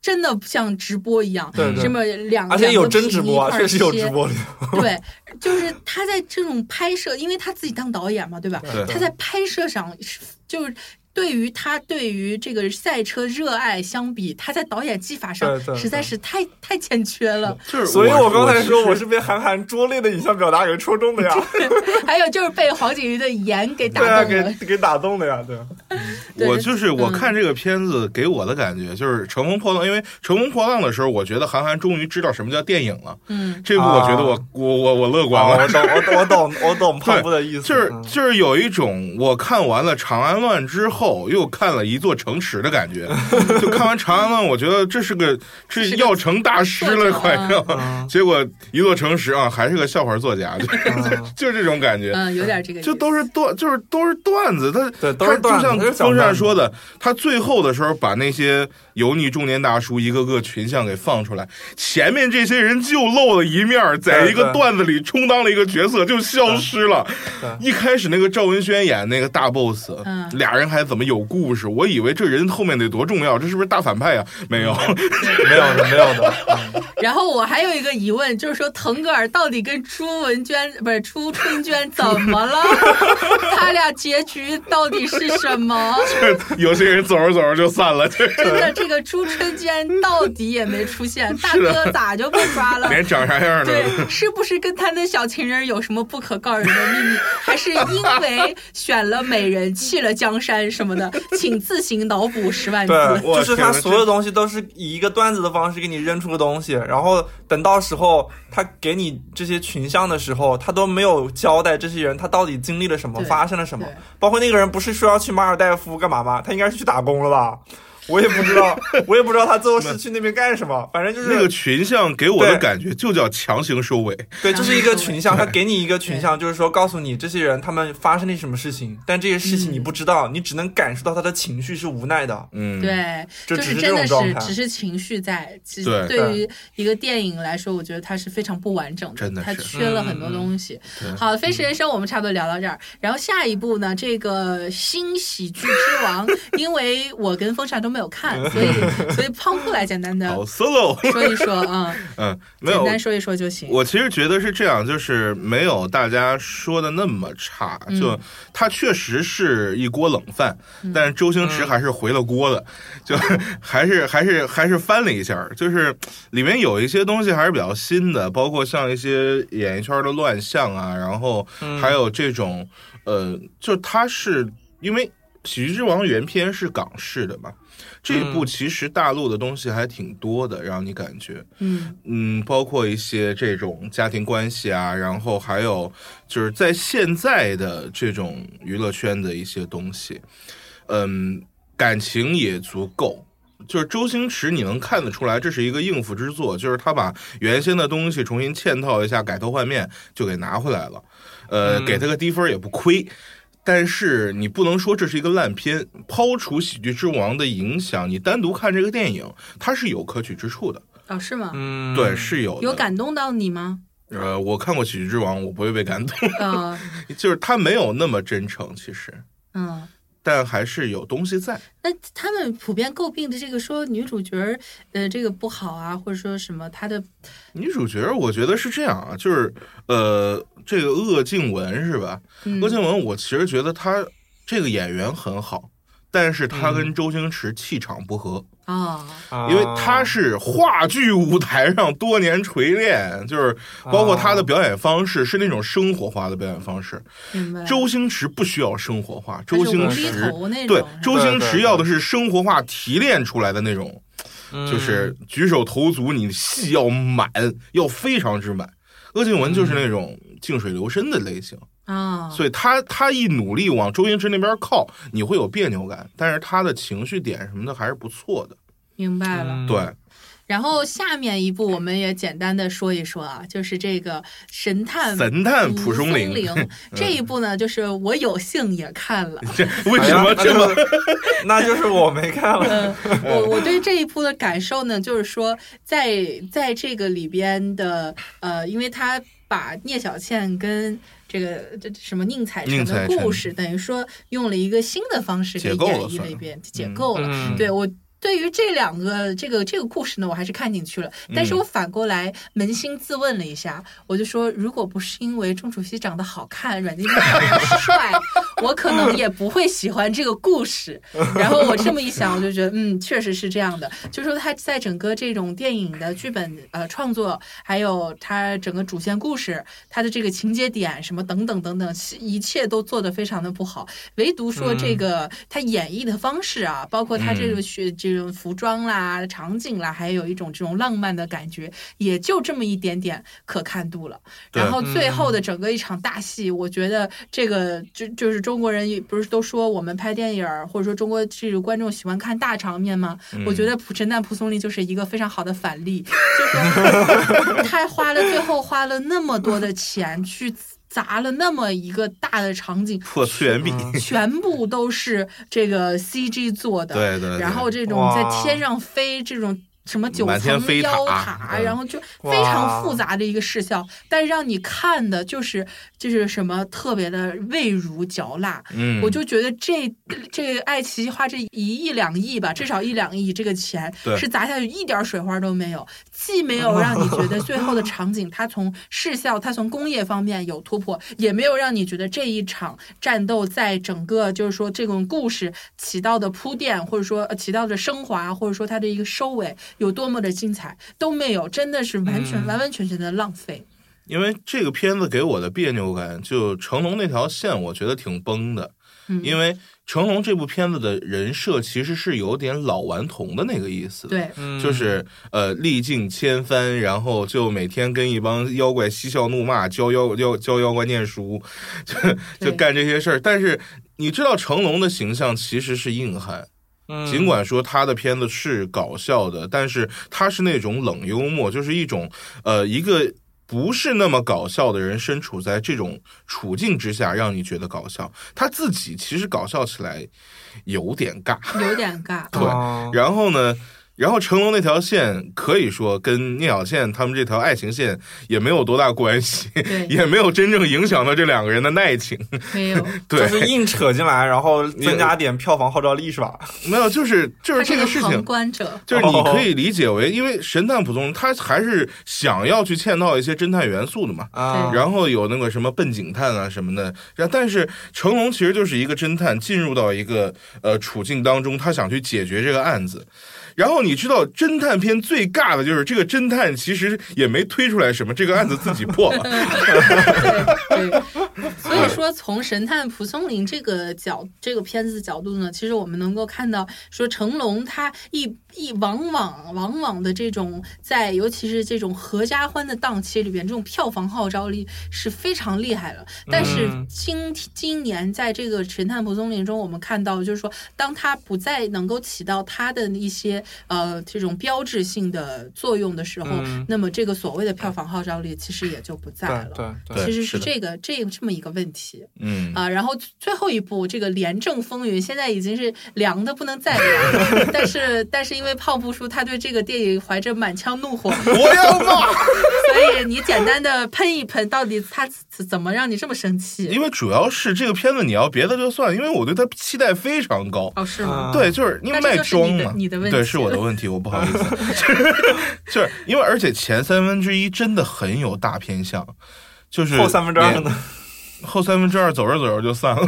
真的像直播一样，对对什么两而且有两个真直播确实有切直播的。对，就是他在这种拍摄，因为他自己当导演嘛，对吧？对他在拍摄上就是。对于他对于这个赛车热爱相比，他在导演技法上实在是太太欠缺了。就是所以我刚才说我是是被韩寒拙劣的影像表达给戳中的呀，还有就是被黄景瑜的颜给打对啊，动了。给给打动的呀，对。对我就是我嗯看这个片子给我的感觉就是《乘风破浪》，因为《乘风破浪》的时候，我觉得韩寒终于知道什么叫电影了。嗯，这部我觉得我啊我我我乐观啊，了我。懂，我懂，我懂，我懂 胖布的意思，就是嗯就是有一种我看完了《长安乱》之后，又看了一座城池的感觉。就看完《长安乱》，我觉得这是个这是要成大师了，快要。嗯结果一座城池啊，还是个笑话作家，就嗯 就这种感觉。嗯，有点这个，就都是段，就是都是段子。他对都是他就像风扇说的，他最后的时候把那些油腻中年大叔一个个群像给放出来，前面这些人就露了一面，在一个段子里充当了一个角色就消失了。一开始那个赵文轩演那个大 boss，嗯俩人还怎么有故事？我以为这人后面得多重要，这是不是大反派呀？没有，没有的，没有的。嗯然后我还有一个疑问，就是说腾格尔到底跟朱文娟不是朱春娟怎么了？他俩结局到底是什么？有些人走着走着就散了，真的，这个朱春娟到底也没出现，大哥咋就被抓了？连长啥样对。，是不是跟他那小情人有什么不可告人的秘密？还是因为选了美人弃了江山什么的？请自行脑补十万字。对，就是他所有东西都是以一个段子的方式给你扔出个东西，然后等到时候他给你这些群像的时候，他都没有交代这些人他到底经历了什么，发生了什么。包括那个人不是说要去马尔代夫干嘛吗？他应该是去打工了吧？我也不知道，我也不知道他最后是去那边干什么。反正就是那个群像给我的感觉就叫强行收尾，对，就是 一个群像，他给你一个群像，就是说告诉你这些人他们发生了什么事情，但这些事情你不知道，你只能感受到他的情绪是无奈的。嗯，对，就只是是真的这种状态是只是情绪在。其实对对于一个电影来说，我觉得它是非常不完整的，它真的是缺了很多东西。对好，《飞驰人生》我们差不多聊到这儿，然后下一步呢，这个新喜剧之王，因为我跟风扇都没有看，所以 所以胖虎来简单的好 solo，说一说，嗯，嗯，没有简，单说一说就行。我其实觉得是这样，就是没有大家说的那么差，嗯。就它确实是一锅冷饭，但是周星驰还是回了锅的，就 还是还是还是翻了一下，就是里面有一些东西还是比较新的，包括像一些演艺圈的乱象啊，然后还有这种呃，就它是因为《喜剧之王》原片是港式的嘛。这一部其实大陆的东西还挺多的，让你感觉，嗯。嗯，包括一些这种家庭关系啊，然后还有就是在现在的这种娱乐圈的一些东西，嗯，感情也足够，就是周星驰，你能看得出来，这是一个应付之作，就是他把原先的东西重新嵌套一下，改头换面就给拿回来了，呃，嗯。给他个低分也不亏。但是你不能说这是一个烂片，抛除《喜剧之王》的影响，你单独看这个电影，它是有可取之处的。哦，是吗？嗯，对，是有的。有感动到你吗？呃，我看过《喜剧之王》，我不会被感动，呃，就是他没有那么真诚，其实，嗯。但还是有东西在。那他们普遍诟病的这个说女主角儿，呃，这个不好啊，或者说什么她的，女主角，我觉得是这样啊，就是呃，这个鄂靖文是吧？嗯鄂靖文，我其实觉得她这个演员很好，但是他跟周星驰气场不合，因为他是话剧舞台上多年锤炼，就是包括他的表演方式是那种生活化的表演方式。明白。周星驰不需要生活化，周星驰对周星驰要的是生活化提炼出来的那种。嗯就是举手投足，你戏要满，要非常之满。鄂靖文就是那种静水流深的类型，啊，所以他他一努力往周星驰那边靠，你会有别扭感，但是他的情绪点什么的还是不错的。明白了。嗯对，然后下面一部我们也简单的说一说啊，就是这个神探神探蒲蒲松龄龄 这一部呢，就是我有幸也看了。这为什么这么？那就是我没看了。嗯，我我对这一部的感受呢，就是说在在这个里边的呃，因为他把聂小倩跟这个这什么宁采臣的故事，等于说用了一个新的方式给演绎了一遍，解构了。嗯对我。对于这两个这个这个故事呢，我还是看进去了。但是嗯我反过来扪心自问了一下，我就说，如果不是因为钟楚曦长得好看，阮经天长得帅，我可能也不会喜欢这个故事。然后我这么一想，我就觉得，嗯，确实是这样的。就说他在整个这种电影的剧本呃创作，还有他整个主线故事，他的这个情节点什么等等等等，一切都做得非常的不好。唯独说这个他演绎的方式啊，包括他这个学这种服装啦、场景啦，还有一种这种浪漫的感觉，也就这么一点点可看度了。然后最后的整个一场大戏，我觉得这个就就是中国人也不是都说我们拍电影儿，或者说中国这个观众喜欢看大场面吗？我觉得《神探蒲松龄》就是一个非常好的反例，就是 他花了最后花了那么多的钱去砸了那么一个大的场景，破次元壁？全部都是这个 CG 做的，对对对然后这种在天上飞这种。什么九层妖塔，嗯然后就非常复杂的一个视效，但是让你看的就是就是什么特别的味如嚼蜡，嗯，我就觉得这这爱奇艺花这一亿两亿吧，至少一两亿这个钱是砸下去一点水花都没有，既没有让你觉得 最后的场景它从视效它从工业方面有突破，也没有让你觉得这一场战斗在整个就是说这种故事起到的铺垫，或者说呃起到的升华，或者说它的一个收尾有多么的精彩都没有，真的是完全、嗯完完全全的浪费。因为这个片子给我的别扭感，就成龙那条线，我觉得挺崩的。嗯，因为成龙这部片子的人设其实是有点老顽童的那个意思。。对，嗯就是呃历尽千帆，然后就每天跟一帮妖怪嬉笑怒骂，教妖妖教妖怪念书，就就干这些事儿。但是你知道成龙的形象其实是硬汉，嗯尽管说他的片子是搞笑的，但是他是那种冷幽默，就是一种呃一个。不是那么搞笑的人身处在这种处境之下，让你觉得搞笑。他自己其实搞笑起来有点尬。有点尬。对哦然后呢，然后成龙那条线可以说跟聂小倩他们这条爱情线也没有多大关系，对，也没有真正影响到这两个人的爱情。没有。对，就是硬扯进来，然后增加点票房号召力是吧？没有，就是就是这个事情旁。观者，就是你可以理解为，因为神探蒲松龄他还是想要去嵌套一些侦探元素的嘛，啊，然后有那个什么笨警探啊什么的，但是成龙其实就是一个侦探进入到一个呃处境当中，他想去解决这个案子，然后你你知道侦探片最尬的就是这个侦探其实也没推出来什么，这个案子自己破了。对 对，所以说从神探蒲松龄这个角这个片子角度呢，其实我们能够看到，说成龙他一一往往往往的这种在尤其是这种合家欢的档期里边，这种票房号召力是非常厉害的。但是嗯今今年在这个神探蒲松龄中，我们看到就是说，当他不再能够起到他的一些呃这种标志性的作用的时候，嗯那么这个所谓的票房号召力其实也就不在了。对对，其实是这个这这么一个问题嗯，啊，然后最后一部这个《廉政风云》现在已经是凉的不能再凉了，但是但是因为胖布叔他对这个电影怀着满腔怒火，我要骂。所以你简单的喷一喷，到底他怎怎么让你这么生气？因为主要是这个片子，你要别的就算，因为我对他期待非常高。哦，是吗？啊对，就是因为装嘛，你的问对，是我的问题，我不好意思，就是因为而且前三分之一真的很有大偏向，就是后三分之二呢？后三分之二走着走着就散了。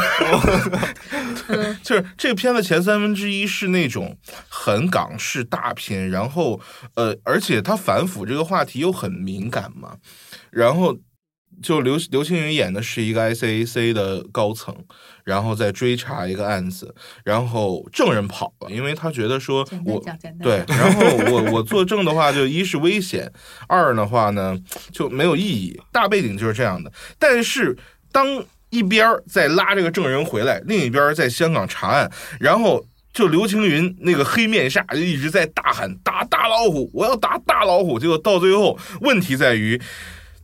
嗯 就是这个片子前三分之一是那种很港式大片，然后呃，而且它反腐这个话题又很敏感嘛，然后就刘刘青云演的是一个 ICAC 的高层，然后在追查一个案子，然后证人跑了，因为他觉得说我对，然后我我作证的话，就一是危险，二的话呢就没有意义。大背景就是这样的。但是当一边儿在拉这个证人回来，另一边儿在香港查案，然后就刘青云那个黑面煞就一直在大喊打大老虎，我要打大老虎。结果到最后，问题在于。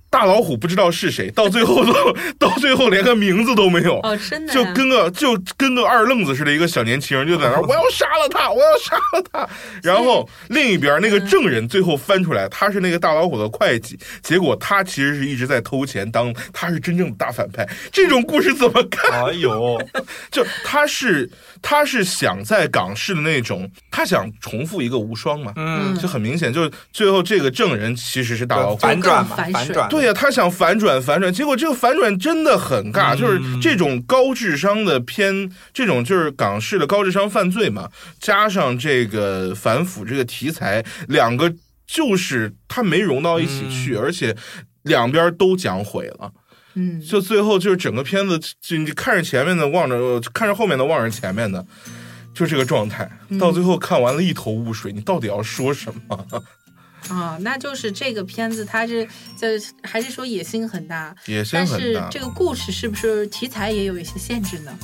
大老虎不知道是谁，到最后都 到最后连个名字都没有。哦，真的呀就跟个就跟个二愣子似的，一个小年轻人就在那儿，我要杀了他，我要杀了他。然后另一边那个证人最后翻出来，他是那个大老虎的会计，结果他其实是一直在偷钱，当他是真正的大反派。这种故事怎么看？哎呦，就他是他是想在港式的那种，他想重复一个无双嘛，嗯，就很明显，就是最后这个证人其实是大老虎。反转嘛，反转，对呀、他想反转反转，结果这个反转真的很尬，嗯。就是这种高智商的偏，这种就是港式的高智商犯罪嘛，加上这个反腐这个题材，两个就是他没融到一起去，而且两边都讲毁了。嗯，就最后就是整个片子，就你看着前面的望着，呃看着后面的望着前面的，就这个状态。到最后看完了一头雾水，你到底要说什么？啊，那就是这个片子它是就还是说野心很大，野心很大。是这个故事是不是题材也有一些限制呢？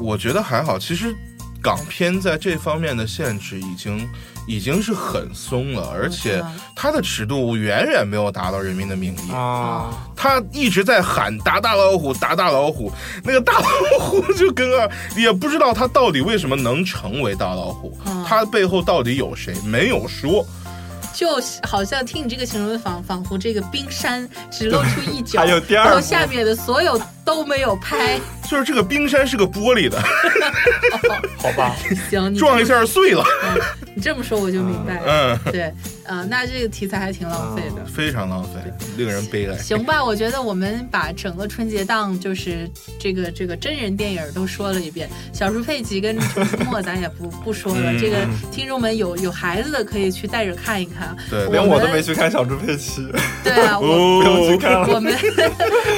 我觉得还好，其实港片在这方面的限制已经已经是很松了，而且它的尺度远远没有达到《人民的名义》啊，他一直在喊打大老虎，打大老虎，那个大老虎就跟个也不知道他到底为什么能成为大老虎，嗯。他背后到底有谁没有说。就好像听你这个形容，仿仿佛这个冰山只露出一角，还有第二然后下面的所有都没有拍。就是这个冰山是个玻璃的，好吧，行，你撞一下碎了，嗯，你这么说我就明白了。嗯，对，呃，那这个题材还挺浪费的。非常浪费，令人悲哀。行吧，我觉得我们把整个春节档就是这个这个真人电影都说了一遍，小猪佩奇跟陈思墨 咱也不不说了。嗯这个听众们有有孩子的可以去带着看一看。对连我都没去看小猪佩奇，对啊，我不用去哦，看了。我们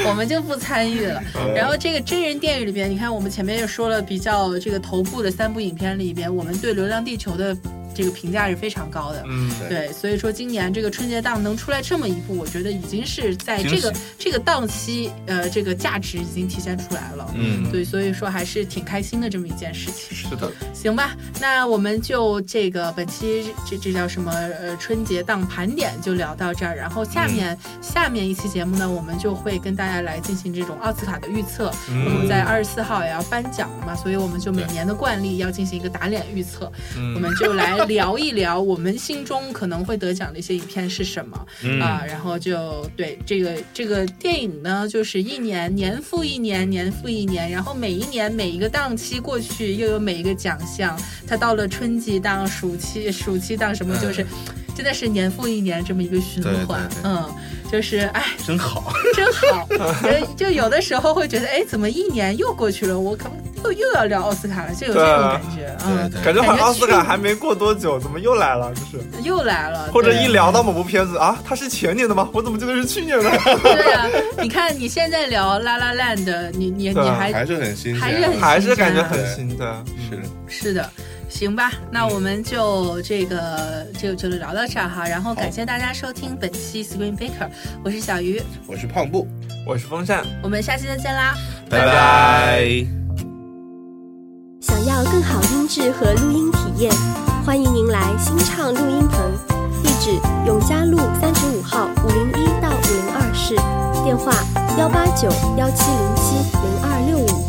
我们就不参与了。然后这个真人电影里边，你看我们前面也说了，比较这个头部的三部影片里边，我们对《流浪地球》的这个评价是非常高的。嗯，对，所以说今年这个春节档能出来这么一部，我觉得已经是在这个这个档期，呃，这个价值已经体现出来了。嗯，对，所以说还是挺开心的这么一件事情。是的，行吧，那我们就这个本期这这叫什么呃春节档盘点就聊到这儿，然后下面、下面一期节目呢，我们就会跟大家来进行这种奥斯卡的预测。嗯我们在二十四号也要颁奖了嘛，所以我们就每年的惯例要进行一个打脸预测，嗯我们就来聊一聊我们心中可能会得奖的一些影片是什么。嗯啊，然后就对这个这个电影呢，就是一年年复一年，年复一年，然后每一年每一个档期过去，又有每一个奖项，它到了春季档、暑期暑期档什么，就是真的是年复一年这么一个循对对环，对嗯，就是哎，真好。真好，就就有的时候会觉得，哎，怎么一年又过去了？我可又又要聊奥斯卡了，就有这种感觉，嗯，感觉好像奥斯卡还没过多久，怎么又来了？就是又来了，或者一聊到某部片子啊，它是前年的吗？我怎么记得是去年的？对啊，你看你现在聊《La La Land》，你你你对啊还还是很新，还是很还是感觉新很新的。是的。是的，行吧，那我们就这个就就聊到这儿哈，然后感谢大家收听本期 Screen Baker，我是小鱼，我是胖布，我是风扇，我们下期再见啦。拜拜。要更好音质和录音体验，欢迎您来新畅录音棚，地址永嘉路三十五号五零一到五零二室，电话幺八九幺七零七零二六五。